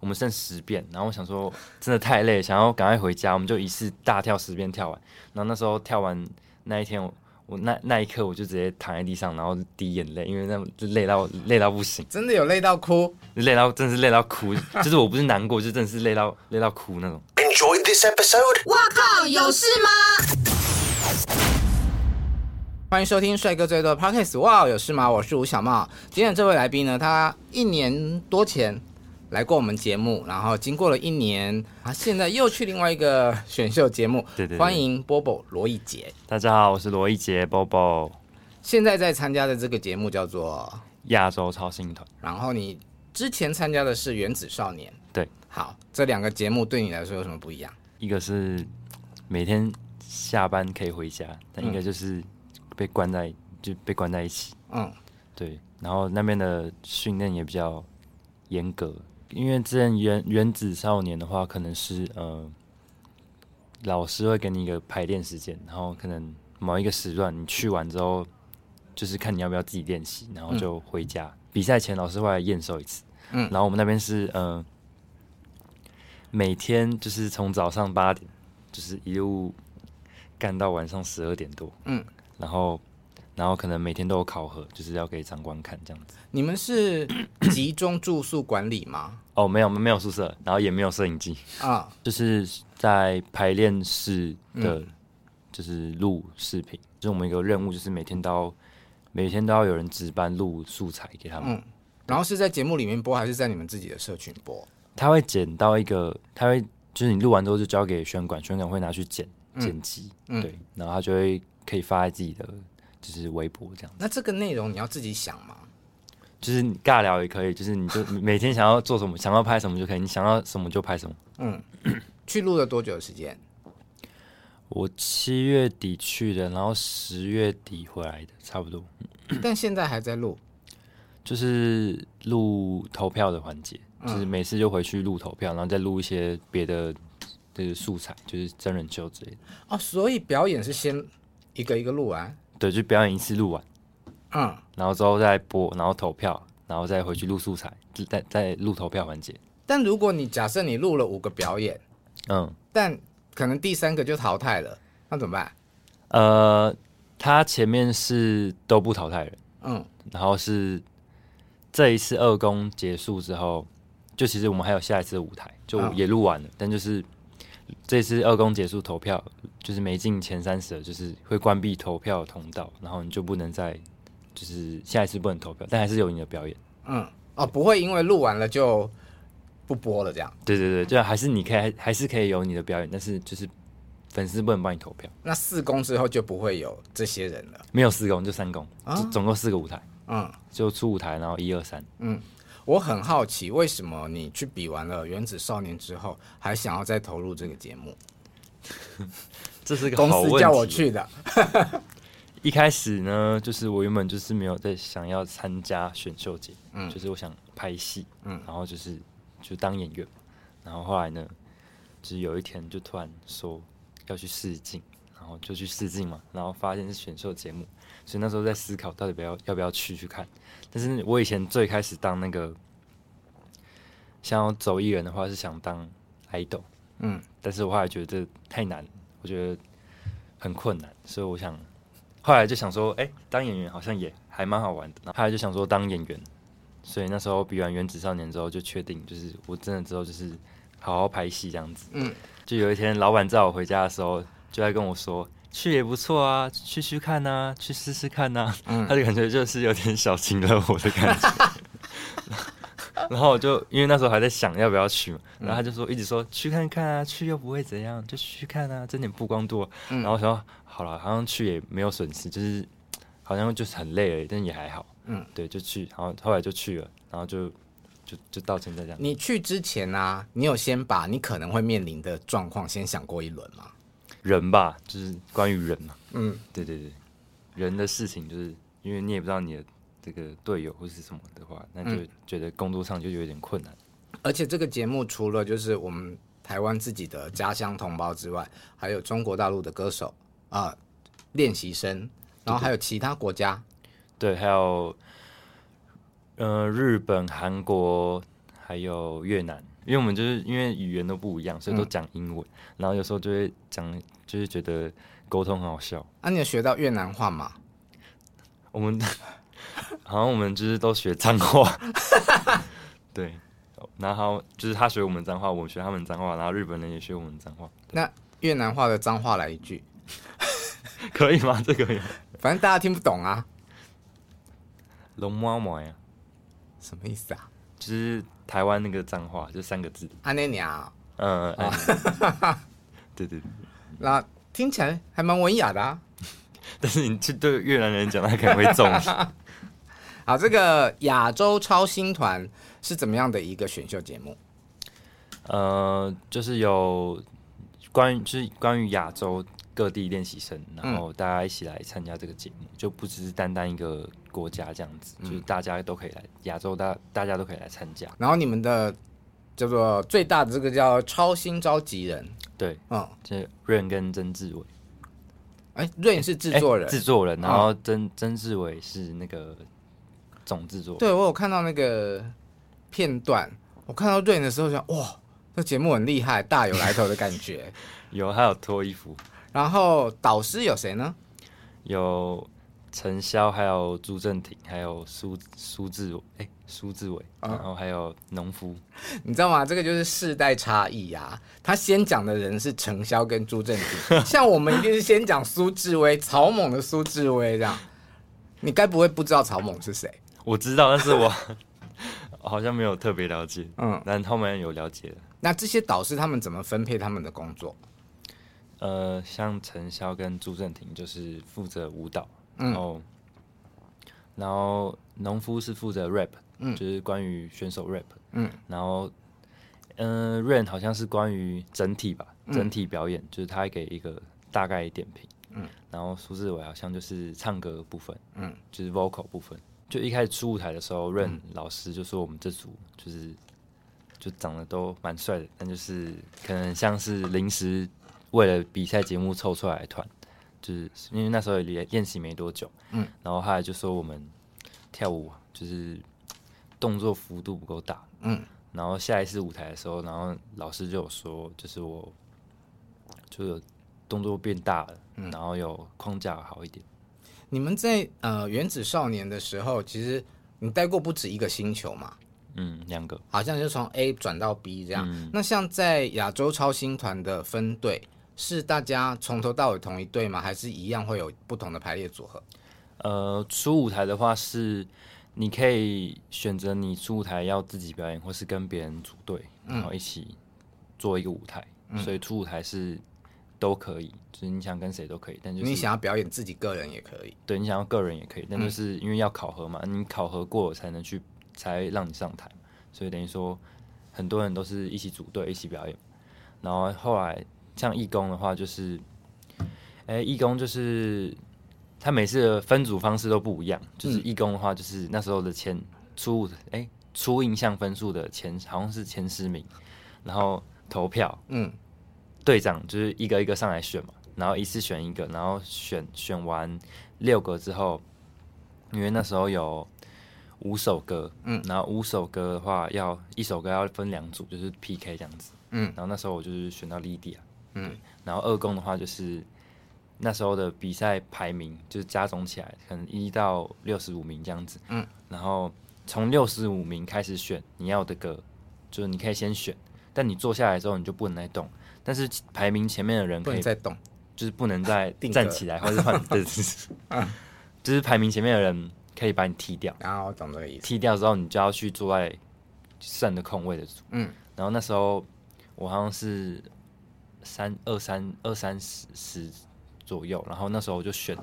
我们剩十遍，然后我想说真的太累，想要赶快回家，我们就一次大跳十遍跳完。然后那时候跳完那一天我。我那那一刻我就直接躺在地上，然后滴眼泪，因为那累到累到不行，真的有累到哭，累到真的是累到哭，就是我不是难过，就真的是累到累到哭那种。Enjoy this episode。哇靠，有事吗？欢迎收听帅哥最多的 Podcast。哇，有事吗？我是吴小茂。今天这位来宾呢，他一年多前。来过我们节目，然后经过了一年，啊，现在又去另外一个选秀节目。对对对，欢迎 Bobo 罗一杰。大家好，我是罗一杰 Bobo。现在在参加的这个节目叫做亚洲超星团。然后你之前参加的是原子少年。对，好，这两个节目对你来说有什么不一样？一个是每天下班可以回家，但一个就是被关在、嗯、就被关在一起。嗯，对。然后那边的训练也比较严格。因为之前原原子少年的话，可能是呃，老师会给你一个排练时间，然后可能某一个时段你去完之后，就是看你要不要自己练习，然后就回家。嗯、比赛前老师会来验收一次，嗯，然后我们那边是呃，每天就是从早上八点，就是一路干到晚上十二点多，嗯，然后。然后可能每天都有考核，就是要给长官看这样子。你们是 集中住宿管理吗？哦，没有，没有宿舍，然后也没有摄影机啊，就是在排练室的，就是录视频。嗯、就是我们一个任务，就是每天都要每天都要有人值班录素材给他们。嗯，然后是在节目里面播，还是在你们自己的社群播？他会剪到一个，他会就是你录完之后就交给宣管，宣管会拿去剪剪辑，嗯、对，然后他就会可以发在自己的。就是微博这样子。那这个内容你要自己想吗？就是你尬聊也可以，就是你就每天想要做什么，想要拍什么就可以，你想要什么就拍什么。嗯，去录了多久的时间？我七月底去的，然后十月底回来的，差不多。但现在还在录，就是录投票的环节，就是每次就回去录投票，然后再录一些别的的素材，就是真人秀之类的。哦，所以表演是先一个一个录完。对，就表演一次录完，嗯，然后之后再播，然后投票，然后再回去录素材，再再录投票环节。但如果你假设你录了五个表演，嗯，但可能第三个就淘汰了，那怎么办？呃，他前面是都不淘汰人，嗯，然后是这一次二公结束之后，就其实我们还有下一次的舞台，就也录完了，嗯，但就是。这次二公结束投票，就是没进前三十，就是会关闭投票通道，然后你就不能再，就是下一次不能投票，但还是有你的表演。嗯，哦，不会因为录完了就不播了这样。对对对，就还是你可以还是可以有你的表演，但是就是粉丝不能帮你投票。那四公之后就不会有这些人了？没有四公，就三公，啊、就总共四个舞台。嗯，就出舞台，然后一二三。嗯。我很好奇，为什么你去比完了《原子少年》之后，还想要再投入这个节目？这是个好。公司叫我去的。一开始呢，就是我原本就是没有在想要参加选秀节，嗯，就是我想拍戏，嗯，然后就是就当演员，然后后来呢，就是有一天就突然说要去试镜，然后就去试镜嘛，然后发现是选秀节目。所以那时候在思考，到底不要要不要去去看。但是我以前最开始当那个想要走艺人的话，是想当 idol，嗯，但是我后来觉得这太难，我觉得很困难，所以我想后来就想说，哎、欸，当演员好像也还蛮好玩的。后来就想说当演员，所以那时候比完《原子少年》之后，就确定就是我真的之后就是好好拍戏这样子。嗯，就有一天老板在我回家的时候，就在跟我说。去也不错啊，去去看呐，去试试看呐。嗯，他就感觉就是有点小情了我的感觉。然后我就因为那时候还在想要不要去嘛，然后他就说一直说去看看啊，去又不会怎样，就去看啊，挣点曝光度。然后我说好了，好像去也没有损失，就是好像就是很累而已，但也还好。嗯，对，就去，然后后来就去了，然后就就就到现在这样。你去之前呢、啊，你有先把你可能会面临的状况先想过一轮吗？人吧，就是关于人嘛。嗯，对对对，人的事情，就是因为你也不知道你的这个队友或是什么的话，那就觉得工作上就有点困难。而且这个节目除了就是我们台湾自己的家乡同胞之外，还有中国大陆的歌手啊、呃、练习生，然后还有其他国家，对，对，还有呃日本、韩国还有越南，因为我们就是因为语言都不一样，所以都讲英文，嗯、然后有时候就会讲，就是觉得沟通很好笑。啊，你有学到越南话吗？我们好像我们就是都学脏话，对。然后就是他学我们脏话，我学他们脏话，然后日本人也学我们脏话。那越南话的脏话来一句，可以吗？这个反正大家听不懂啊。龙猫猫呀，什么意思啊？就是台湾那个脏话，就三个字。阿内鸟。嗯。对对对。那听起来还蛮文雅的啊。但是你去对越南人讲，他可能会中。好，这个亚洲超星团。是怎么样的一个选秀节目？呃，就是有关于就是关于亚洲各地练习生，然后大家一起来参加这个节目，嗯、就不只是单单一个国家这样子，嗯、就是大家都可以来亚洲大大家都可以来参加。然后你们的叫做最大的这个叫超星召集人，对，嗯，就 Rain 跟曾志伟。哎，Rain 是制作人，制作人，然后曾曾志伟是那个总制作。对，我有看到那个。片段，我看到 Rain 的时候想，哇，这节目很厉害，大有来头的感觉。有，还有脱衣服。然后导师有谁呢？有陈潇，还有朱正廷，还有苏苏志伟，哎，苏志伟，然后还有农夫。你知道吗？这个就是世代差异呀、啊。他先讲的人是陈潇跟朱正廷，像我们一定是先讲苏志威，草蜢的苏志威这样。你该不会不知道草蜢是谁？我知道，但是我。好像没有特别了解，嗯，但后面有了解了。那这些导师他们怎么分配他们的工作？呃，像陈潇跟朱正廷就是负责舞蹈，嗯、然后然后农夫是负责 rap，嗯，就是关于选手 rap，嗯，然后嗯、呃、Rain 好像是关于整体吧，整体表演，嗯、就是他给一个大概点评，嗯，然后苏志伟好像就是唱歌部分，嗯，就是 vocal 部分。就一开始出舞台的时候，Rain 老师就说我们这组就是就长得都蛮帅的，但就是可能像是临时为了比赛节目凑出来的团，就是因为那时候也练习没多久，嗯，然后后来就说我们跳舞就是动作幅度不够大，嗯，然后下一次舞台的时候，然后老师就有说，就是我就有动作变大了，然后有框架好一点。你们在呃原子少年的时候，其实你待过不止一个星球嘛？嗯，两个，好像就从 A 转到 B 这样。嗯、那像在亚洲超星团的分队，是大家从头到尾同一队吗？还是一样会有不同的排列组合？呃，初舞台的话是你可以选择你初舞台要自己表演，或是跟别人组队，然后一起做一个舞台。嗯、所以初舞台是。都可以，就是你想跟谁都可以，但就是你想要表演自己个人也可以。对，你想要个人也可以，但就是因为要考核嘛，嗯、你考核过才能去，才让你上台，所以等于说很多人都是一起组队一起表演。然后后来像义工的话，就是，哎、欸，义工就是他每次的分组方式都不一样，就是义工的话，就是那时候的前初哎、欸、初印象分数的前好像是前十名，然后投票，嗯。队长就是一个一个上来选嘛，然后一次选一个，然后选选完六个之后，因为那时候有五首歌，嗯，然后五首歌的话要一首歌要分两组，就是 PK 这样子，嗯，然后那时候我就是选到 Lydia，嗯，然后二公的话就是那时候的比赛排名就是加总起来可能一到六十五名这样子，嗯，然后从六十五名开始选你要的歌，就是你可以先选，但你坐下来之后你就不能再动。但是排名前面的人可以不能再动，就是不能再站起来，或者换，就是，就是排名前面的人可以把你踢掉。然后我懂这个意思。踢掉之后，你就要去坐在剩的空位的组。嗯。然后那时候我好像是三二三二三十十左右，然后那时候我就选，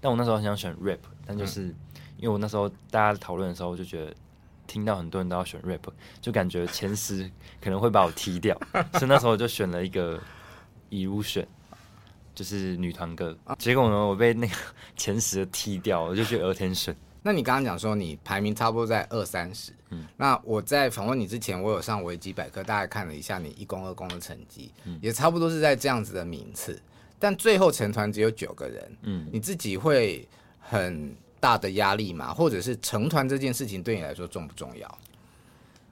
但我那时候很想选 rap，但就是因为我那时候大家讨论的时候，我就觉得听到很多人都要选 rap，就感觉前十可能会把我踢掉，所以那时候我就选了一个 illusion，就是女团歌。结果呢，我被那个前十踢掉，我就去 attention。那你刚刚讲说你排名差不多在二三十，嗯，那我在访问你之前，我有上维基百科，大概看了一下你一公二公的成绩，嗯，也差不多是在这样子的名次，但最后成团只有九个人，嗯，你自己会很大的压力嘛？或者是成团这件事情对你来说重不重要？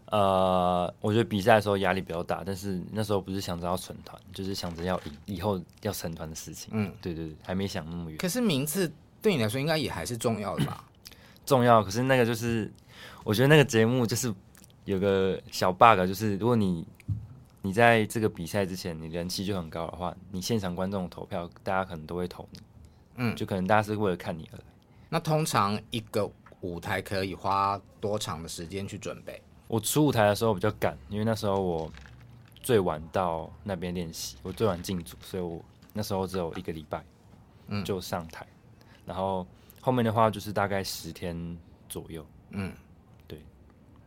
呃，我觉得比赛的时候压力比较大，但是那时候不是想着要成团，就是想着要以，以后要成团的事情，嗯，对对对，还没想那么远。可是名次对你来说应该也还是重要的吧？重要，可是那个就是，我觉得那个节目就是有个小 bug，就是如果你你在这个比赛之前，你人气就很高的话，你现场观众投票，大家可能都会投你，嗯，就可能大家是为了看你而来。那通常一个舞台可以花多长的时间去准备？我出舞台的时候比较赶，因为那时候我最晚到那边练习，我最晚进组，所以我那时候只有一个礼拜，嗯，就上台，然后。后面的话就是大概十天左右。嗯，对。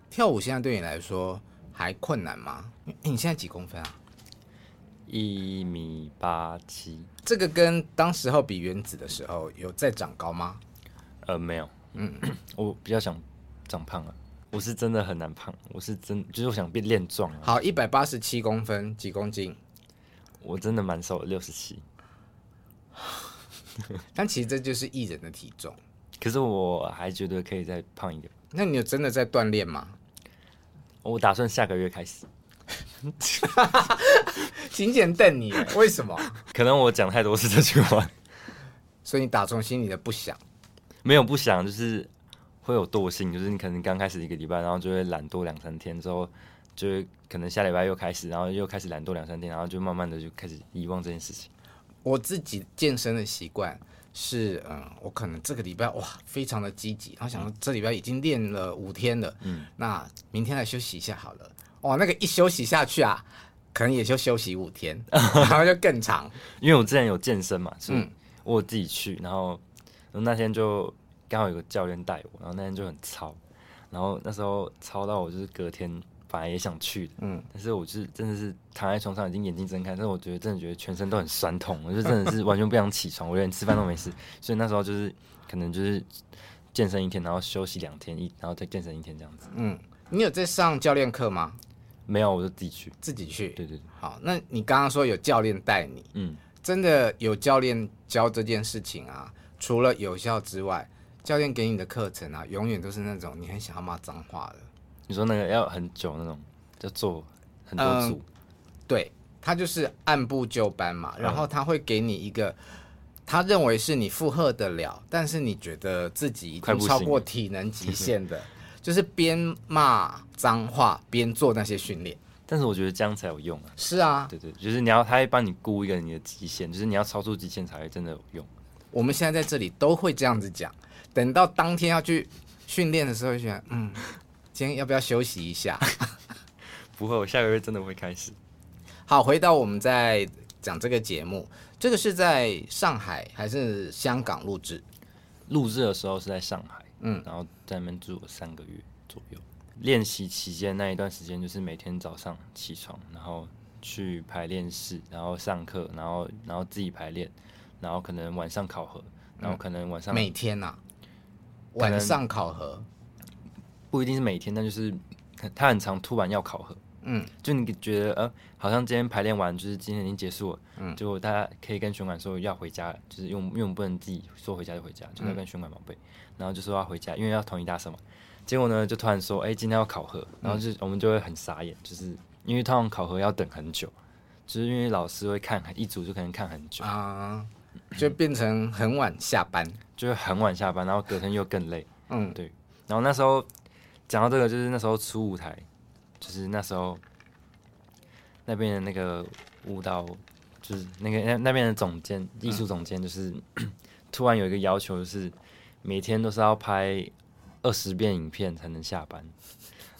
跳舞现在对你来说还困难吗？欸，你现在几公分啊？一米八七。这个跟当时候比原子的时候有再长高吗？呃，没有。嗯，我比较想长胖啊。我是真的很难胖，我是真就是我想变练壮。好，一百八十七公分，几公斤？我真的蛮瘦的，六十七。但其实这就是艺人的体重，可是我还觉得可以再胖一点。那你有真的在锻炼吗？我打算下个月开始。勤俭瞪你，为什么？可能我讲太多次这句话，所以你打从心里的不想。没有不想，就是会有惰性，就是你可能刚开始一个礼拜，然后就会懒惰两三天，之后就会可能下礼拜又开始，然后又开始懒惰两三天，然后就慢慢的就开始遗忘这件事情。我自己健身的习惯是，嗯，我可能这个礼拜哇，非常的积极，然后想说这礼拜已经练了五天了，嗯，那明天来休息一下好了，哇，那个一休息下去啊，可能也就休息五天，然后就更长。因为我之前有健身嘛，是，我自己去，然后那天就刚好有个教练带我，然后那天就很操，然后那时候操到我就是隔天。本来也想去的，嗯，但是我就是真的是躺在床上，已经眼睛睁开，但是我觉得真的觉得全身都很酸痛，我就真的是完全不想起床，我连吃饭都没事，所以那时候就是可能就是健身一天，然后休息两天，一然后再健身一天这样子。嗯，你有在上教练课吗？没有，我就自己去，自己去。对对对。好，那你刚刚说有教练带你，嗯，真的有教练教这件事情啊？除了有效之外，教练给你的课程啊，永远都是那种你很想要骂脏话的。你说那个要很久那种，要做很多组，嗯、对，他就是按部就班嘛，然后他会给你一个他认为是你负荷得了，但是你觉得自己已经超过体能极 限的，就是边骂脏话边做那些训练。但是我觉得这样才有用啊。是啊，对对，就是你要他会帮你估一个你的极限，就是你要超出极限才会真的有用。我们现在在这里都会这样子讲，等到当天要去训练的时候，就觉得嗯。今天要不要休息一下？不会，我下个月真的会开始。好，回到我们在讲这个节目，这个是在上海还是香港录制？录制的时候是在上海，嗯，然后在那边住了三个月左右。练习期间那一段时间，就是每天早上起床，然后去排练室，然后上课，然后然后自己排练，然后可能晚上考核，然后可能晚上、嗯、每天呐、啊，晚上考核。不一定是每天，但就是 他很常突然要考核，嗯，就你觉得呃，好像今天排练完，就是今天已经结束了，嗯，结果大家可以跟选管说要回家，就是用因为我们不能自己说回家就回家，就要跟选管报备，嗯、然后就说要回家，因为要统一大社嘛，结果呢就突然说，哎、欸，今天要考核，然后就、嗯、我们就会很傻眼，就是因为通常考核要等很久，就是因为老师会看一组就可能看很久。啊，就变成很晚下班，就是很晚下班，然后隔天又更累，嗯，对，然后那时候。讲到这个，就是那时候出舞台，就是那时候那边的那个舞蹈，就是那个那那边的总监，艺术总监，就是、嗯、突然有一个要求，就是每天都是要拍二十遍影片才能下班。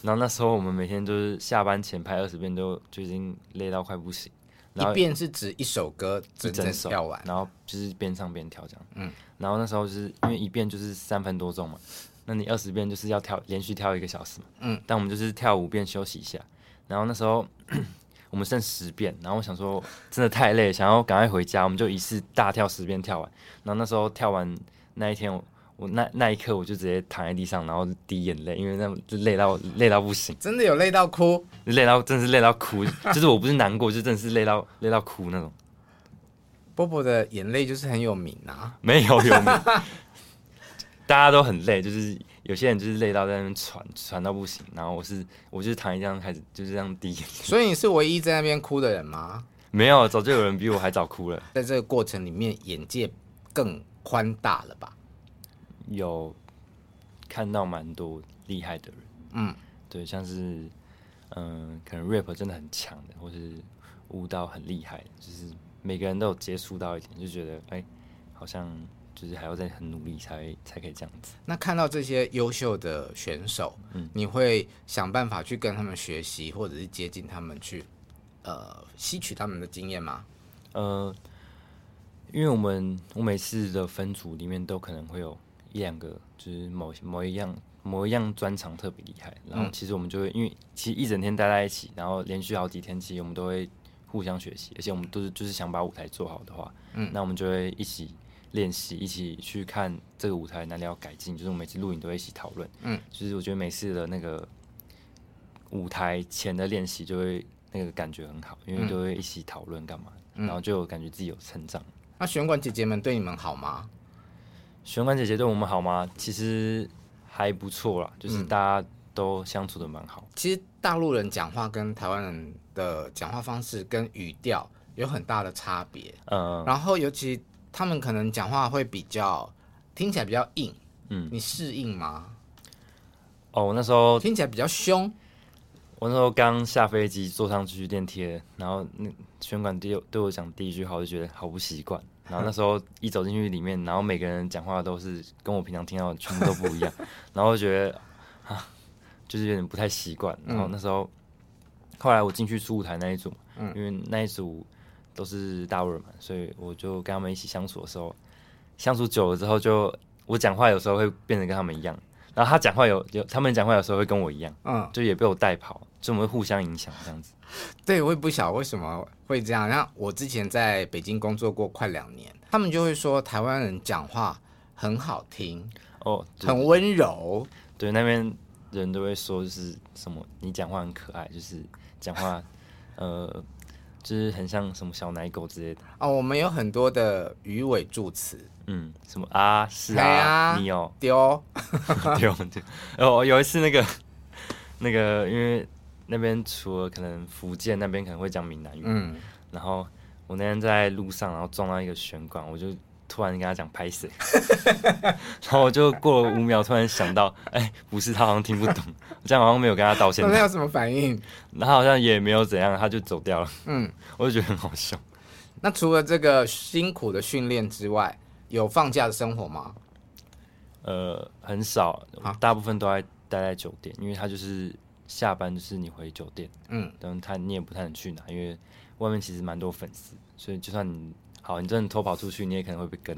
然后那时候我们每天都是下班前拍二十遍都，都就已经累到快不行。一遍是指一首歌整整跳完，然后就是边唱边跳这样。嗯。然后那时候就是因为一遍就是三分多钟嘛。那你二十遍就是要跳连续跳一个小时嘛，嗯，但我们就是跳五遍休息一下，然后那时候 我们剩十遍，然后我想说真的太累，想要赶快回家，我们就一次大跳十遍跳完，然后那时候跳完那一天我。我那那一刻我就直接躺在地上，然后滴眼泪，因为那就累到累到不行，真的有累到哭，累到真的是累到哭，就是我不是难过，就真的是累到累到哭那种。波波的眼泪就是很有名啊，没有有名，大家都很累，就是有些人就是累到在那边喘喘到不行，然后我是我就是躺在地上开始就是这样滴眼泪。所以你是唯一在那边哭的人吗？没有，早就有人比我还早哭了。在这个过程里面，眼界更宽大了吧？有看到蛮多厉害的人，嗯，对，像是嗯、呃，可能 rap 真的很强的，或是舞蹈很厉害的，就是每个人都有接触到一点，就觉得哎、欸，好像就是还要再很努力才才可以这样子。那看到这些优秀的选手，嗯，你会想办法去跟他们学习，或者是接近他们去，呃，吸取他们的经验吗？呃，因为我们我每次的分组里面都可能会有。一两个就是某某一样某一样专长特别厉害，然后其实我们就会因为其实一整天待在一起，然后连续好几天，其实我们都会互相学习，而且我们都是就是想把舞台做好的话，嗯，那我们就会一起练习，一起去看这个舞台哪里要改进，就是我们每次录影都会一起讨论，嗯，就是我觉得每次的那个舞台前的练习就会那个感觉很好，因为都会一起讨论干嘛，然后就感觉自己有成长。那选管姐姐们对你们好吗？选管姐姐对我们好吗？其实还不错啦，就是大家都相处的蛮好。其实大陆人讲话跟台湾人的讲话方式跟语调有很大的差别。嗯，然后尤其他们可能讲话会比较听起来比较硬。嗯，你适应吗？哦，我那时候听起来比较凶。我那时候刚下飞机坐上去电梯，然后那选管对对我讲第一句话，我就觉得好不习惯。然后那时候一走进去里面，然后每个人讲话都是跟我平常听到的全部都不一样，然后我觉得啊，就是有点不太习惯。然后那时候，后来我进去初舞台那一组，因为那一组都是大陆人嘛，所以我就跟他们一起相处的时候，相处久了之后就，就我讲话有时候会变得跟他们一样，然后他讲话有有他们讲话有时候会跟我一样，嗯，就也被我带跑，就我们会互相影响这样子。对，我也不晓得为什么会这样。像我之前在北京工作过快两年，他们就会说台湾人讲话很好听哦，很温柔。对，那边人都会说就是什么，你讲话很可爱，就是讲话 呃，就是很像什么小奶狗之类的。哦，我们有很多的鱼尾助词，嗯，什么啊，是啊，啊你哦丢 丢丢。哦，有一次那个那个因为。那边除了可能福建那边可能会讲闽南语，嗯，然后我那天在路上，然后撞到一个玄关，我就突然跟他讲拍谢，然后我就过了五秒，突然想到，哎、欸，不是他好像听不懂，我这样好像没有跟他道歉。那 有什么反应？然后好像也没有怎样，他就走掉了。嗯，我就觉得很好笑。那除了这个辛苦的训练之外，有放假的生活吗？呃，很少，大部分都在待在酒店，因为他就是。下班就是你回酒店，嗯，等他你也不太能去哪，因为外面其实蛮多粉丝，所以就算你好，你真的偷跑出去，你也可能会被跟。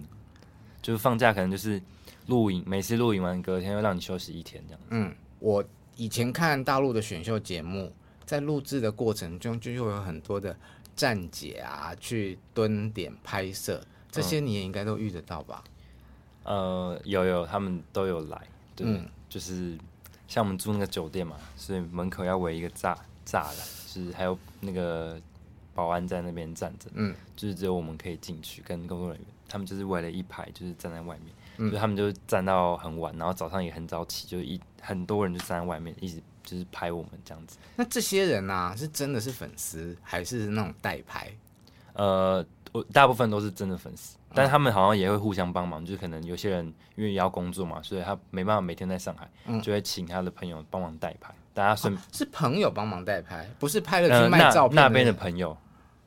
就是放假可能就是录影，每次录影完隔天又让你休息一天这样。嗯，我以前看大陆的选秀节目，在录制的过程中就会有很多的站姐啊去蹲点拍摄，这些你也应该都遇得到吧？嗯、呃，有有，他们都有来，对，嗯、就是。像我们住那个酒店嘛，所以门口要围一个栅栅栏，就是还有那个保安在那边站着，嗯，就是只有我们可以进去，跟工作人员，他们就是围了一排，就是站在外面，嗯，所以他们就站到很晚，然后早上也很早起，就一很多人就站在外面，一直就是拍我们这样子。那这些人啊，是真的是粉丝，还是那种代拍？呃，我大部分都是真的粉丝。但是他们好像也会互相帮忙，就是可能有些人因为要工作嘛，所以他没办法每天在上海，嗯、就会请他的朋友帮忙代拍。大家顺、啊、是朋友帮忙代拍，不是拍了去卖照片、呃、那边的朋友，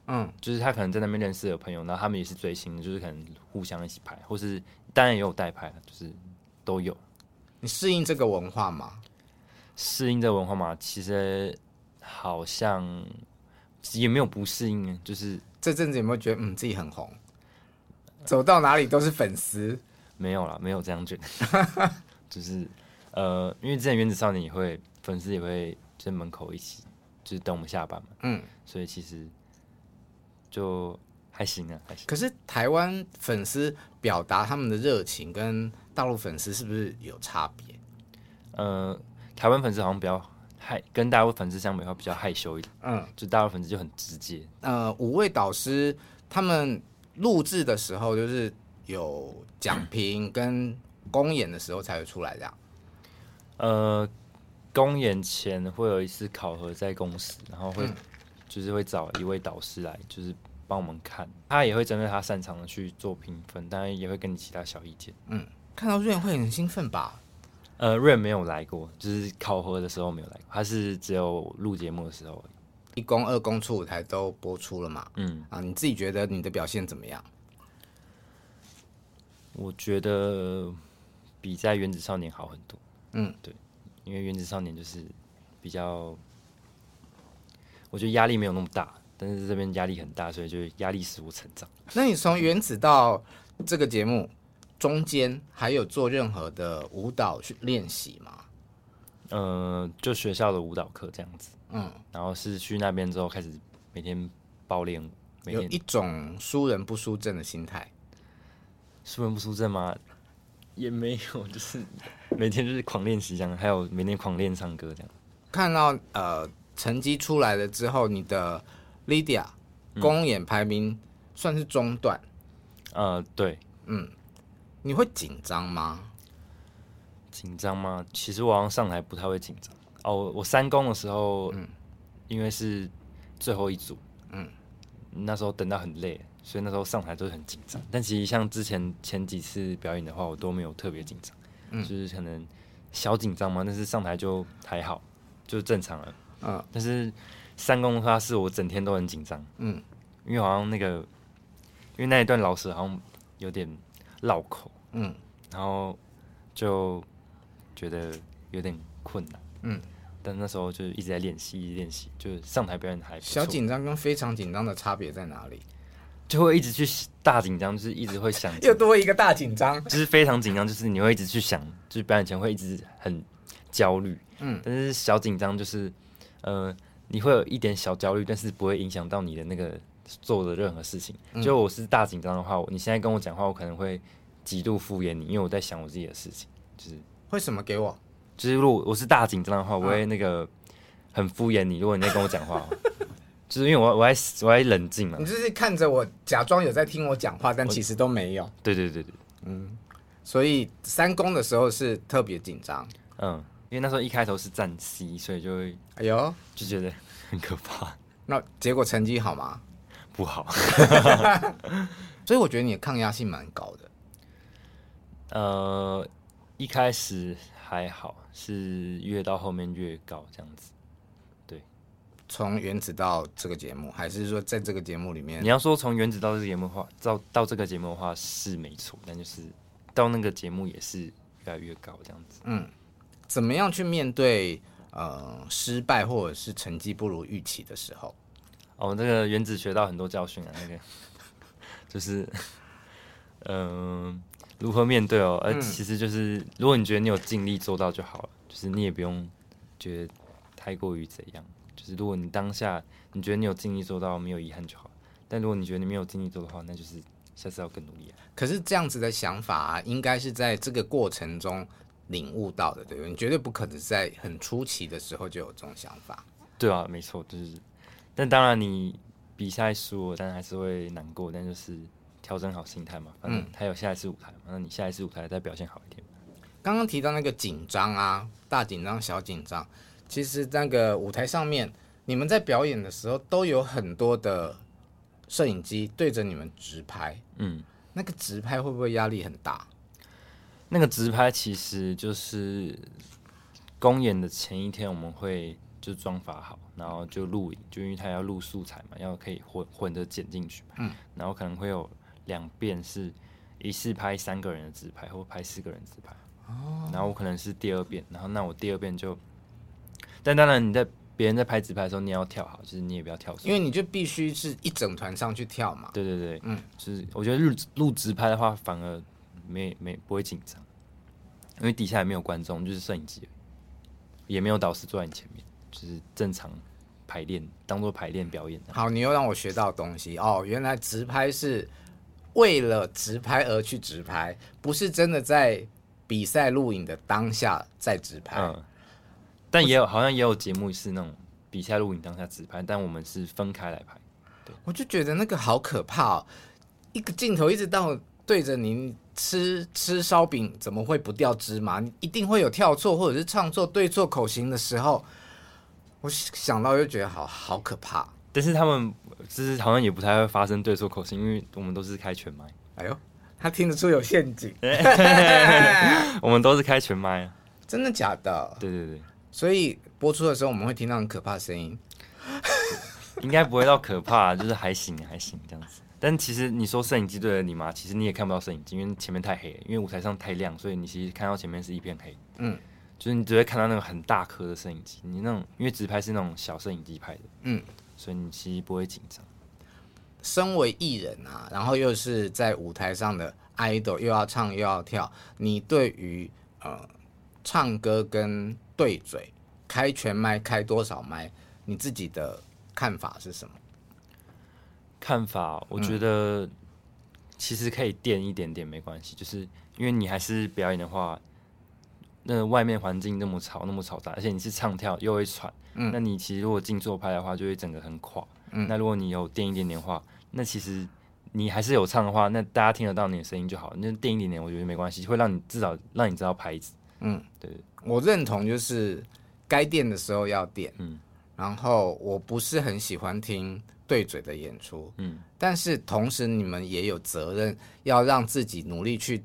嗯，就是他可能在那边认识的朋友，然后他们也是追星的，就是可能互相一起拍，或是当然也有代拍，就是都有。你适应这个文化吗？适应这个文化吗？其实好像也没有不适应，就是这阵子有没有觉得嗯自己很红？走到哪里都是粉丝，没有啦，没有这样觉得，就是呃，因为之前原子少年也会粉丝也会在门口一起，就是等我们下班嘛。嗯，所以其实就还行啊，还行。可是台湾粉丝表达他们的热情跟大陆粉丝是不是有差别？呃，台湾粉丝好像比较害，跟大陆粉丝相比的话比较害羞一点。嗯，就大陆粉丝就很直接。呃，五位导师他们录制的时候，就是有讲 评跟公演的时候才会出来这样。呃，公演前会有一次考核在公司，然后会、嗯、就是会找一位导师来，就是帮我们看，他也会针对他擅长的去做评分，当然也会给你其他小意见。嗯，看到瑞会很兴奋吧？呃，，Rain 没有来过，就是考核的时候没有来过，他是只有录节目的时候。一公、二公、出舞台都播出了嘛？嗯啊，你自己觉得你的表现怎么样？我觉得比在原子少年好很多。嗯，对，因为原子少年就是比较，我觉得压力没有那么大，但是这边压力很大，所以就压力使我成长。那你从原子到这个节目？中间还有做任何的舞蹈去练习吗？呃，就学校的舞蹈课这样子。嗯，然后是去那边之后开始每天暴练舞，有一种输人不输阵的心态。输人不输阵吗？也没有，就是每天就是狂练习这样，还有每天狂练唱歌这样。看到呃成绩出来了之后，你的 Lydia 公演排名算是中段。嗯、呃，对，嗯。你会紧张吗？紧张吗？其实我好像上台不太会紧张哦。我三公的时候，嗯，因为是最后一组，嗯，那时候等到很累，所以那时候上台都是很紧张。但其实像之前前几次表演的话，我都没有特别紧张，嗯，就是可能小紧张嘛，但是上台就还好，就正常了。嗯，但是三公的话，是我整天都很紧张，嗯，因为好像那个，因为那一段老师好像有点。绕口，嗯，然后就觉得有点困难，嗯，但那时候就一直在练习，一直练习，就是上台表演还小紧张跟非常紧张的差别在哪里？就会一直去大紧张，就是一直会想，又多一个大紧张，就是非常紧张，就是你会一直去想，就是表演前会一直很焦虑，嗯，但是小紧张就是，呃，你会有一点小焦虑，但是不会影响到你的那个。做的任何事情，就我是大紧张的话，你现在跟我讲话，我可能会极度敷衍你，因为我在想我自己的事情。就是会什么给我？就是如果我是大紧张的话，我会那个很敷衍你。如果你在跟我讲话，就是因为我我还我还冷静嘛。你就是看着我，假装有在听我讲话，但其实都没有。对对对对，嗯。所以三公的时候是特别紧张。嗯，因为那时候一开头是站 C，所以就会哎呦就觉得很可怕。那结果成绩好吗？不好，所以我觉得你的抗压性蛮高的。呃，一开始还好，是越到后面越高这样子。对，从原子到这个节目，还是说在这个节目里面？你要说从原子到这个节目的话，到到这个节目的话是没错，但就是到那个节目也是越来越高这样子。嗯，怎么样去面对呃失败或者是成绩不如预期的时候？哦，那个原子学到很多教训啊，那个就是，嗯、呃，如何面对哦？而、呃、其实就是，如果你觉得你有尽力做到就好了，就是你也不用觉得太过于怎样。就是如果你当下你觉得你有尽力做到，没有遗憾就好。但如果你觉得你没有尽力做的话，那就是下次要更努力啊。可是这样子的想法啊，应该是在这个过程中领悟到的，对不对？你绝对不可能在很初期的时候就有这种想法。对啊，没错，就是。但当然，你比赛输了，但还是会难过。但就是调整好心态嘛，反正还有下一次舞台嘛，那你下一次舞台再表现好一点。刚刚提到那个紧张啊，大紧张、小紧张，其实那个舞台上面，你们在表演的时候都有很多的摄影机对着你们直拍。嗯，那个直拍会不会压力很大？那个直拍其实就是公演的前一天，我们会。就妆发好，然后就录影，就因为他要录素材嘛，要可以混混着剪进去。嗯，然后可能会有两遍是一次拍三个人的自拍，或拍四个人自拍。哦，然后我可能是第二遍，然后那我第二遍就，但当然你在别人在拍自拍的时候，你也要跳好，就是你也不要跳，因为你就必须是一整团上去跳嘛。对对对，嗯，就是我觉得录录直拍的话，反而没没不会紧张。因为底下也没有观众，就是摄影机，也没有导师坐在你前面，就是正常排练，当做排练表演。好，你又让我学到东西哦，原来直拍是为了直拍而去直拍，不是真的在比赛录影的当下在直拍。嗯，但也有好像也有节目是那种比赛录影当下直拍，但我们是分开来拍。对，我就觉得那个好可怕哦，一个镜头一直到对着您。吃吃烧饼怎么会不掉芝麻？你一定会有跳错或者是唱错对错口型的时候，我想到就觉得好好可怕。但是他们就是好像也不太会发生对错口型，因为我们都是开全麦。哎呦，他听得出有陷阱。我们都是开全麦啊，真的假的？对对对。所以播出的时候我们会听到很可怕的声音。应该不会到可怕，就是还行还行这样子。但其实你说摄影机对着你吗？其实你也看不到摄影机，因为前面太黑了，因为舞台上太亮，所以你其实看到前面是一片黑。嗯，就是你只会看到那个很大颗的摄影机，你那种因为直拍是那种小摄影机拍的，嗯，所以你其实不会紧张。身为艺人啊，然后又是在舞台上的 idol，又要唱又要跳，你对于呃唱歌跟对嘴开全麦开多少麦，你自己的看法是什么？看法，我觉得其实可以垫一点点没关系，就是因为你还是表演的话，那外面环境那么吵那么嘈杂，而且你是唱跳又会喘，嗯，那你其实如果静坐拍的话，就会整个很垮，嗯，那如果你有垫一点点话，那其实你还是有唱的话，那大家听得到你的声音就好，那垫一点点我觉得没关系，会让你至少让你知道拍子，嗯，对，我认同就是该垫的时候要垫，嗯，然后我不是很喜欢听。对嘴的演出，嗯，但是同时你们也有责任要让自己努力去，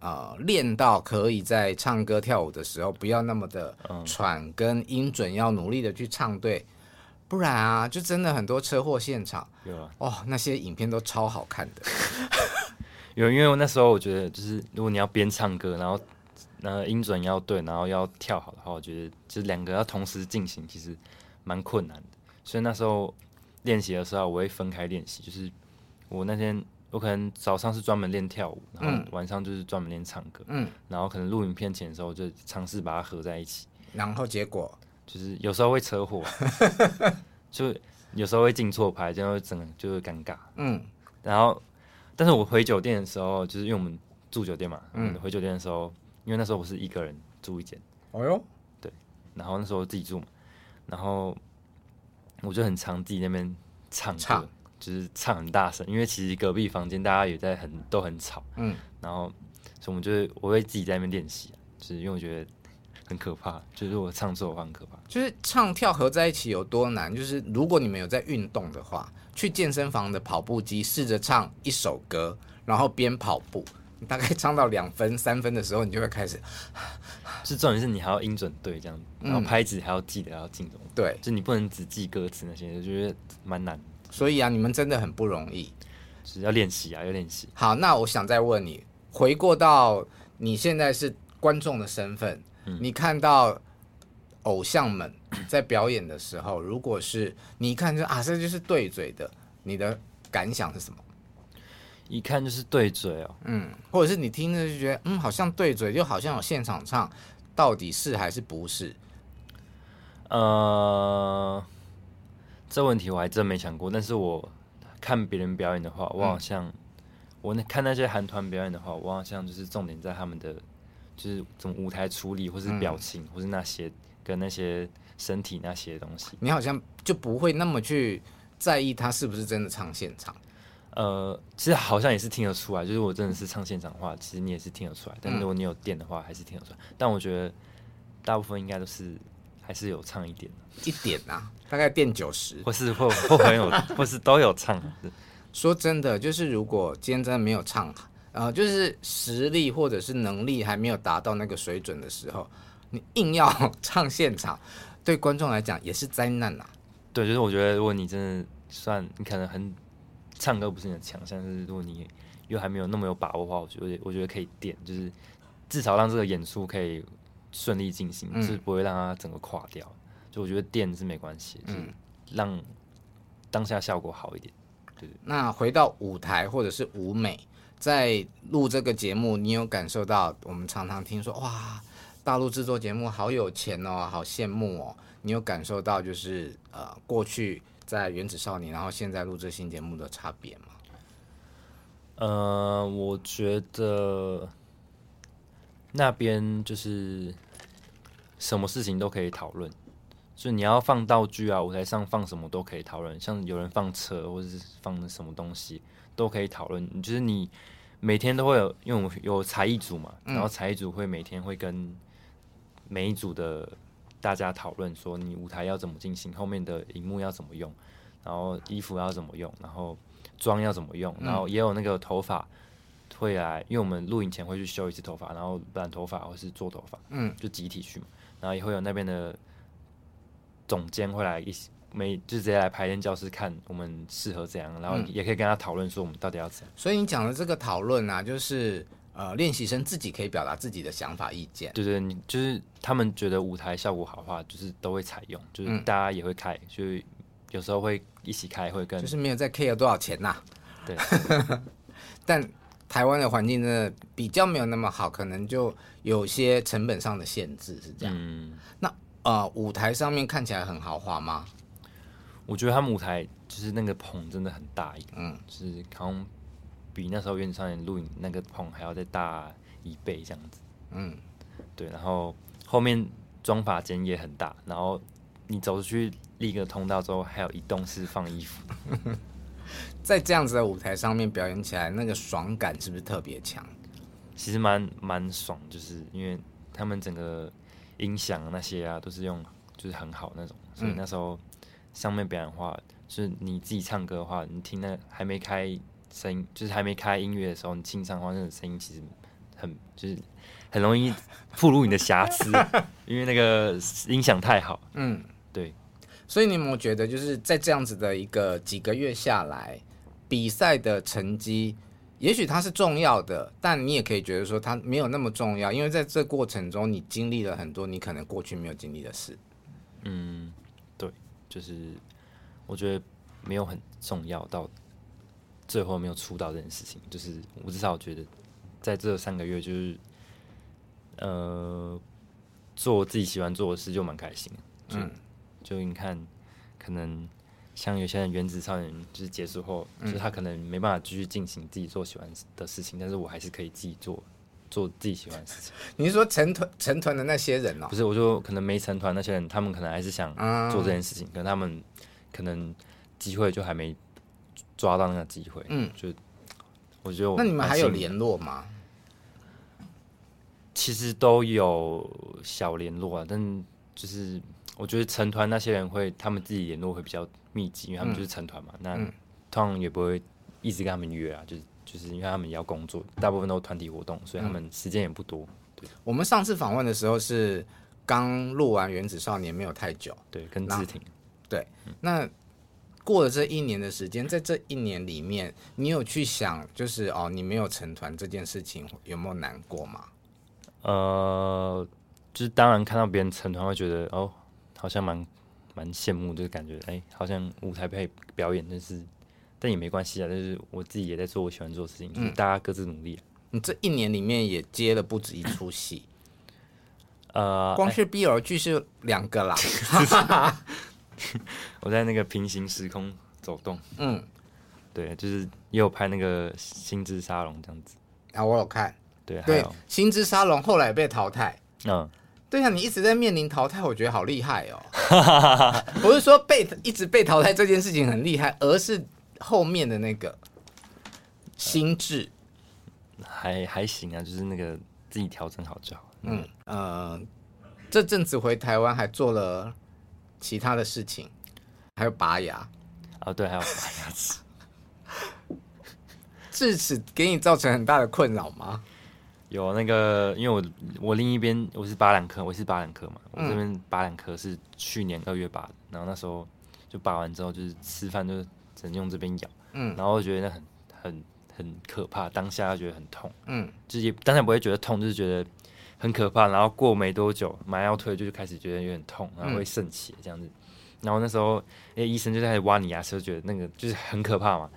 呃，练到可以在唱歌跳舞的时候不要那么的喘，跟音准要努力的去唱对，不然啊，就真的很多车祸现场，有啊，哦，那些影片都超好看的，有，因为我那时候我觉得就是如果你要边唱歌，然后呃音准要对，然后要跳好的话，我觉得就是两个要同时进行，其实蛮困难的，所以那时候。练习的时候，我会分开练习。就是我那天，我可能早上是专门练跳舞，然后晚上就是专门练唱歌。嗯，然后可能录影片前的时候，就尝试把它合在一起。然后结果就是有时候会车祸，就有时候会进错拍，这样会整个就会尴尬。嗯，然后但是我回酒店的时候，就是因为我们住酒店嘛，嗯，回酒店的时候，因为那时候我是一个人住一间。哦哟，对，然后那时候自己住嘛，然后。我就很常自己那边唱歌，唱就是唱很大声，因为其实隔壁房间大家也在很都很吵，嗯，然后所以我们就是我会自己在那边练习，就是因为我觉得很可怕，就是我唱错的话很可怕。就是唱跳合在一起有多难？就是如果你们有在运动的话，去健身房的跑步机试着唱一首歌，然后边跑步。大概唱到两分、三分的时候，你就会开始。是重点是你还要音准对，这样，然后拍子还要记得要进。对，就你不能只记歌词那些，就觉得蛮难。所以啊，你们真的很不容易，是要练习啊，要练习。好，那我想再问你，回过到你现在是观众的身份，嗯、你看到偶像们在表演的时候，如果是你一看就啊，这就是对嘴的，你的感想是什么？一看就是对嘴哦，嗯，或者是你听着就觉得，嗯，好像对嘴，就好像有现场唱，到底是还是不是？呃，这问题我还真没想过。但是我看别人表演的话，我好像、嗯、我那看那些韩团表演的话，我好像就是重点在他们的，就是从舞台处理，或是表情，嗯、或是那些跟那些身体那些东西。你好像就不会那么去在意他是不是真的唱现场。呃，其实好像也是听得出来，就是我真的是唱现场的话，其实你也是听得出来。但如果你有电的话，还是听得出来。嗯、但我觉得大部分应该都是还是有唱一点一点啊，大概垫九十，或是或或很有，或是都有唱。说真的，就是如果今天真的没有唱，呃，就是实力或者是能力还没有达到那个水准的时候，你硬要唱现场，对观众来讲也是灾难啊。对，就是我觉得如果你真的算，你可能很。唱歌不是你的强项，是如果你又还没有那么有把握的话，我觉得我觉得可以垫，就是至少让这个演出可以顺利进行，嗯、就是不会让它整个垮掉。就我觉得电是没关系，嗯，让当下效果好一点。对，那回到舞台或者是舞美，在录这个节目，你有感受到我们常常听说哇，大陆制作节目好有钱哦，好羡慕哦。你有感受到就是呃过去在原子少年，然后现在录制新节目的差别吗？呃，我觉得那边就是什么事情都可以讨论，就你要放道具啊，舞台上放什么都可以讨论，像有人放车或者是放什么东西都可以讨论。就是你每天都会有，因为我们有才艺组嘛，然后才艺组会每天会跟每一组的。大家讨论说，你舞台要怎么进行，后面的荧幕要怎么用，然后衣服要怎么用，然后妆要怎么用，然后也有那个头发会来，因为我们录影前会去修一次头发，然后染头发或是做头发，嗯，就集体去嘛，然后也会有那边的总监会来一起，没就直接来排练教室看我们适合怎样，然后也可以跟他讨论说我们到底要怎样。所以你讲的这个讨论啊，就是。呃，练习生自己可以表达自己的想法、意见。对对，你就是他们觉得舞台效果好的话，就是都会采用，就是大家也会开，所以有时候会一起开会跟。就是没有在 care 多少钱呐、啊。对。但台湾的环境真的比较没有那么好，可能就有些成本上的限制，是这样。嗯。那呃，舞台上面看起来很豪华吗？我觉得他们舞台就是那个棚真的很大一个，嗯，就是好像。比那时候原子少年录影那个棚还要再大一倍这样子，嗯，对，然后后面装法间也很大，然后你走出去另一个通道之后，还有一栋是放衣服。在这样子的舞台上面表演起来，那个爽感是不是特别强？其实蛮蛮爽，就是因为他们整个音响那些啊都是用就是很好那种，所以那时候上面表演的话，就是你自己唱歌的话，你听那还没开。声音就是还没开音乐的时候，你清唱的话，那种声音其实很就是很容易暴露你的瑕疵，因为那个音响太好。嗯，对。所以你有没有觉得，就是在这样子的一个几个月下来，比赛的成绩，也许它是重要的，但你也可以觉得说它没有那么重要，因为在这过程中你经历了很多你可能过去没有经历的事。嗯，对，就是我觉得没有很重要到。最后没有出道这件事情，就是我至少觉得，在这三个月，就是呃，做自己喜欢做的事就蛮开心。嗯，就你看，可能像有些人原子少年就是结束后，嗯、就是他可能没办法继续进行自己做喜欢的事情，但是我还是可以自己做做自己喜欢的事情。你是说成团成团的那些人哦？不是，我说可能没成团那些人，他们可能还是想做这件事情，嗯、可能他们可能机会就还没。抓到那个机会，嗯，就我觉得我，那你们还有联络吗？其实都有小联络啊，但就是我觉得成团那些人会，他们自己联络会比较密集，因为他们就是成团嘛，嗯、那通常也不会一直跟他们约啊，就是就是因为他们也要工作，大部分都是团体活动，所以他们时间也不多。对，我们上次访问的时候是刚录完《原子少年》没有太久，对，跟志婷，对，那。过了这一年的时间，在这一年里面，你有去想，就是哦，你没有成团这件事情有没有难过吗？呃，就是当然看到别人成团会觉得哦，好像蛮蛮羡慕，就是感觉哎，好像舞台配表演，但是但也没关系啊，就是我自己也在做我喜欢做的事情，就是大家各自努力啊。你这一年里面也接了不止一出戏，呃，光是 BL 剧是两个啦。我在那个平行时空走动，嗯，对，就是也有拍那个星之沙龙这样子。啊，我有看，对，对，星之沙龙后来被淘汰，嗯，对啊，你一直在面临淘汰，我觉得好厉害哦，不是说被一直被淘汰这件事情很厉害，而是后面的那个心智。还还行啊，就是那个自己调整好就好，嗯呃，这阵子回台湾还做了。其他的事情，还有拔牙，哦，对，还有拔牙齿，智齿给你造成很大的困扰吗？有那个，因为我我另一边我是拔两颗，我是拔两颗嘛，我这边拔两颗是去年二月拔的，然后那时候就拔完之后就是吃饭就只能用这边咬，嗯，然后我觉得那很很很可怕，当下觉得很痛，嗯，就是也当下不会觉得痛，就是觉得。很可怕，然后过没多久，麻药退就开始觉得有点痛，然后会渗血这样子。嗯、然后那时候，哎，医生就在挖你牙齿，就觉得那个就是很可怕嘛。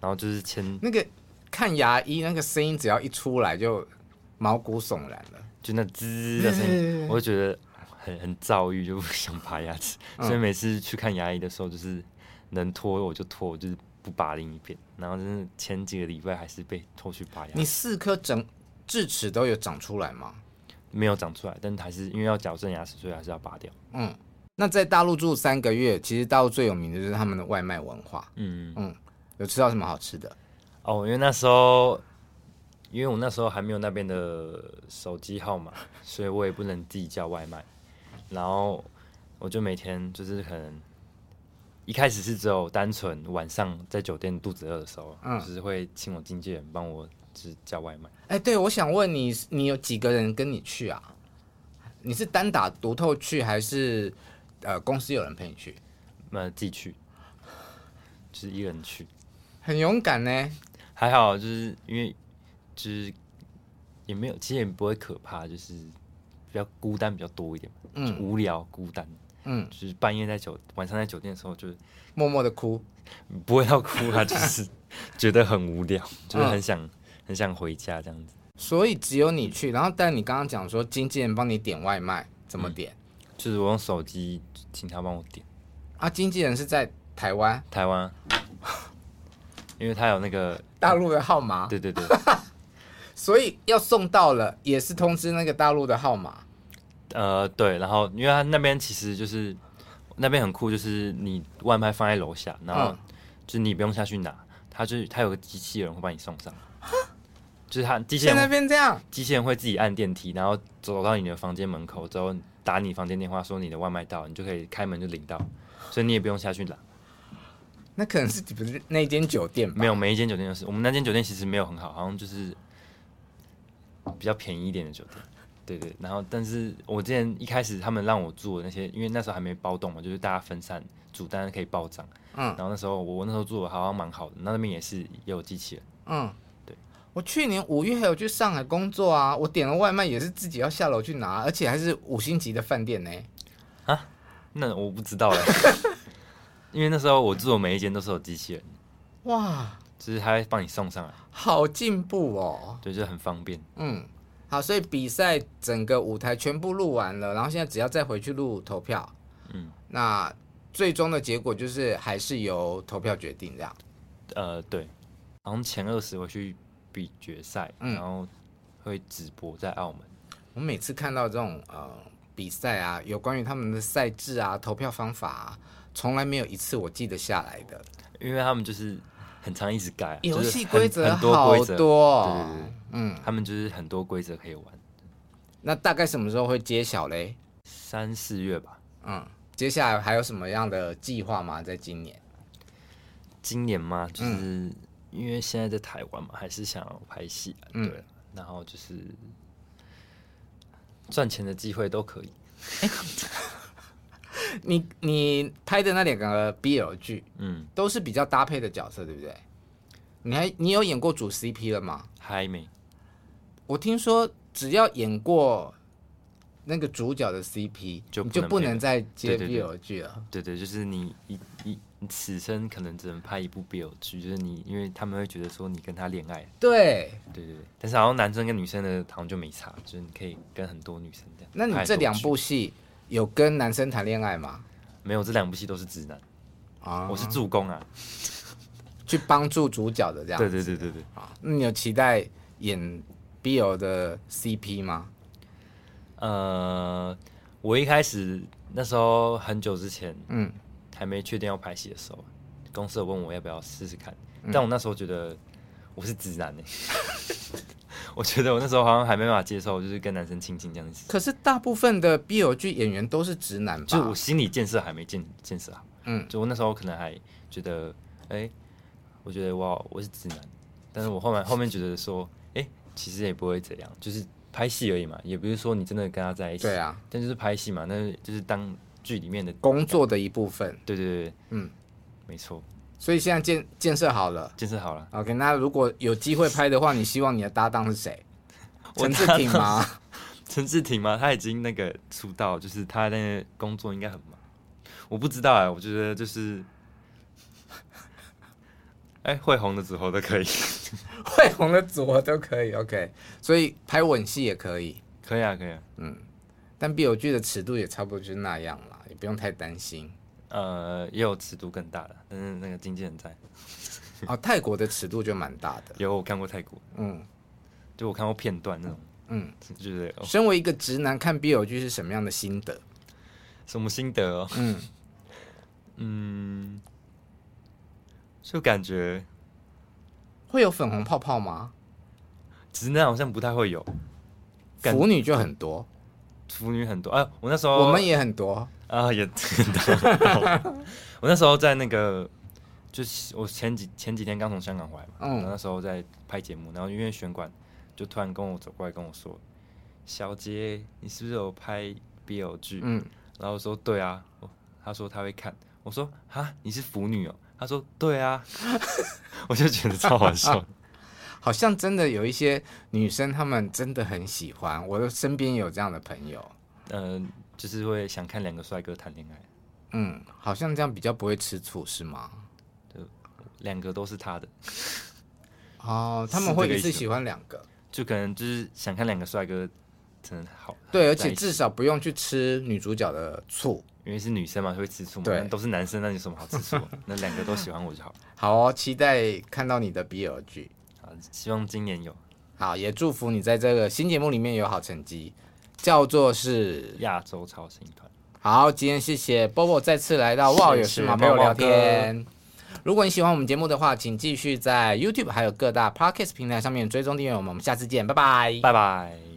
然后就是签那个看牙医那个声音，只要一出来就毛骨悚然了，就那滋的声音，我就觉得很很躁郁，就不想拔牙齿。嗯、所以每次去看牙医的时候，就是能拖我就拖，就是不拔另一边。然后就是前几个礼拜还是被拖去拔牙。你四颗整智齿都有长出来吗？没有长出来，但还是因为要矫正牙齿，所以还是要拔掉。嗯，那在大陆住三个月，其实大陆最有名的就是他们的外卖文化。嗯嗯，有吃到什么好吃的？哦，因为那时候，因为我那时候还没有那边的手机号码，所以我也不能自己叫外卖。然后我就每天就是可能一开始是只有单纯晚上在酒店肚子饿的时候，嗯，就是会请我经纪人帮我就是叫外卖。哎、欸，对，我想问你，你有几个人跟你去啊？你是单打独斗去，还是呃公司有人陪你去？呃，自己去，就是一个人去，很勇敢呢。还好，就是因为就是也没有，其实也不会可怕，就是比较孤单比较多一点，嗯，无聊孤单，嗯，就是半夜在酒晚上在酒店的时候，就是默默的哭，不会到哭啊，就是 觉得很无聊，就是很想、嗯、很想回家这样子。所以只有你去，然后但你刚刚讲说经纪人帮你点外卖，怎么点？嗯、就是我用手机请他帮我点。啊，经纪人是在台湾？台湾。因为他有那个大陆的号码，对对对，所以要送到了也是通知那个大陆的号码。呃，对，然后因为他那边其实就是那边很酷，就是你外卖放在楼下，然后就是你不用下去拿，他就他有个机器人会帮你送上。就是他机器人在那边这样，机器人会自己按电梯，然后走到你的房间门口之后打你房间电话说你的外卖到，你就可以开门就领到，所以你也不用下去拿。那可能是不是那间酒店吧？没有，每一间酒店都是。我们那间酒店其实没有很好，好像就是比较便宜一点的酒店。对对。然后，但是我之前一开始他们让我住的那些，因为那时候还没包栋嘛，就是大家分散住，当然可以包账。嗯。然后那时候我那时候住的好像蛮好的，那那边也是也有机器人。嗯，对。我去年五月还有去上海工作啊，我点了外卖也是自己要下楼去拿，而且还是五星级的饭店呢。啊？那我不知道了。因为那时候我住的每一间都是有机器人，哇，就是他会帮你送上来，好进步哦，对，就很方便。嗯，好，所以比赛整个舞台全部录完了，然后现在只要再回去录投票，嗯，那最终的结果就是还是由投票决定这样。呃，对，然后前二十回去比决赛，嗯，然后会直播在澳门。我每次看到这种呃比赛啊，有关于他们的赛制啊、投票方法啊。从来没有一次我记得下来的，因为他们就是很常一直改游戏规则，很多规则，多，对对对，嗯，他们就是很多规则可以玩。那大概什么时候会揭晓嘞？三四月吧。嗯，接下来还有什么样的计划吗？在今年？今年吗，就是因为现在在台湾嘛，还是想要拍戏，对，然后就是赚钱的机会都可以。你你拍的那两个 BL 剧，嗯，都是比较搭配的角色，对不对？你还你有演过主 CP 了吗？还没。我听说只要演过那个主角的 CP，就你就不能再接 BL 剧了。对，对对，就是你一一你此生可能只能拍一部 BL 剧，就是你因为他们会觉得说你跟他恋爱。对对对对，但是好像男生跟女生的好像就没差，就是你可以跟很多女生这样。那你这两部戏？有跟男生谈恋爱吗？没有，这两部戏都是直男啊。我是助攻啊，去帮助主角的这样。对对对对对。啊，那你有期待演 BL 的 CP 吗？呃，我一开始那时候很久之前，嗯，还没确定要拍戏的时候，公司有问我要不要试试看，嗯，但我那时候觉得我是直男呢。我觉得我那时候好像还没办法接受，就是跟男生亲亲这样子。可是大部分的 BL 剧演员都是直男吧？就我心理建设还没建建设好。嗯，就我那时候可能还觉得，哎、欸，我觉得哇，我是直男。但是我后面 后面觉得说，哎、欸，其实也不会怎样，就是拍戏而已嘛，也不是说你真的跟他在一起。对啊，但就是拍戏嘛，那就是当剧里面的工作的一部分。对对对，嗯，没错。所以现在建建设好了，建设好了。OK，那如果有机会拍的话，你希望你的搭档是谁？陈志廷吗？陈志廷吗？他已经那个出道，就是他那个工作应该很忙。我不知道哎、欸，我觉得就是，哎、欸，会红的组合都可以。会红的组合都可以，OK。所以拍吻戏也可以，可以啊，可以啊。嗯，但 B 有剧的尺度也差不多就是那样了，也不用太担心。呃，也有尺度更大的，但是那个经纪人在。哦，泰国的尺度就蛮大的。有我看过泰国，嗯，就我看过片段那种，嗯，就是、哦、身为一个直男看 BL 剧是什么样的心得？什么心得哦？嗯 嗯，就感觉会有粉红泡泡吗？直男好像不太会有，腐女就很多，腐女很多。哎、啊，我那时候我们也很多啊，也。我那时候在那个。就是我前几前几天刚从香港回来嘛，嗯，那时候在拍节目，然后因为选管就突然跟我走过来跟我说：“小杰，你是不是有拍 BL 剧？”嗯，然后我说：“对啊。”他说他会看，我说：“哈，你是腐女哦？”他说：“对啊。”我就觉得超好笑，好像真的有一些女生，她们真的很喜欢，我的身边有这样的朋友，嗯、呃，就是会想看两个帅哥谈恋爱，嗯，好像这样比较不会吃醋，是吗？两个都是他的哦，他们会一次喜欢两个，就可能就是想看两个帅哥，真的好。对，而且至少不用去吃女主角的醋，因为是女生嘛，会吃醋嘛。对，都是男生，那有什么好吃醋？那两个都喜欢我就好。好哦，期待看到你的 BL 剧。好，希望今年有。好，也祝福你在这个新节目里面有好成绩。叫做是亚洲超星团。好，今天谢谢 Bobo 再次来到哇，有事吗？陪我聊天。如果你喜欢我们节目的话，请继续在 YouTube 还有各大 Podcast 平台上面追踪订阅我们。我们下次见，拜拜，拜拜。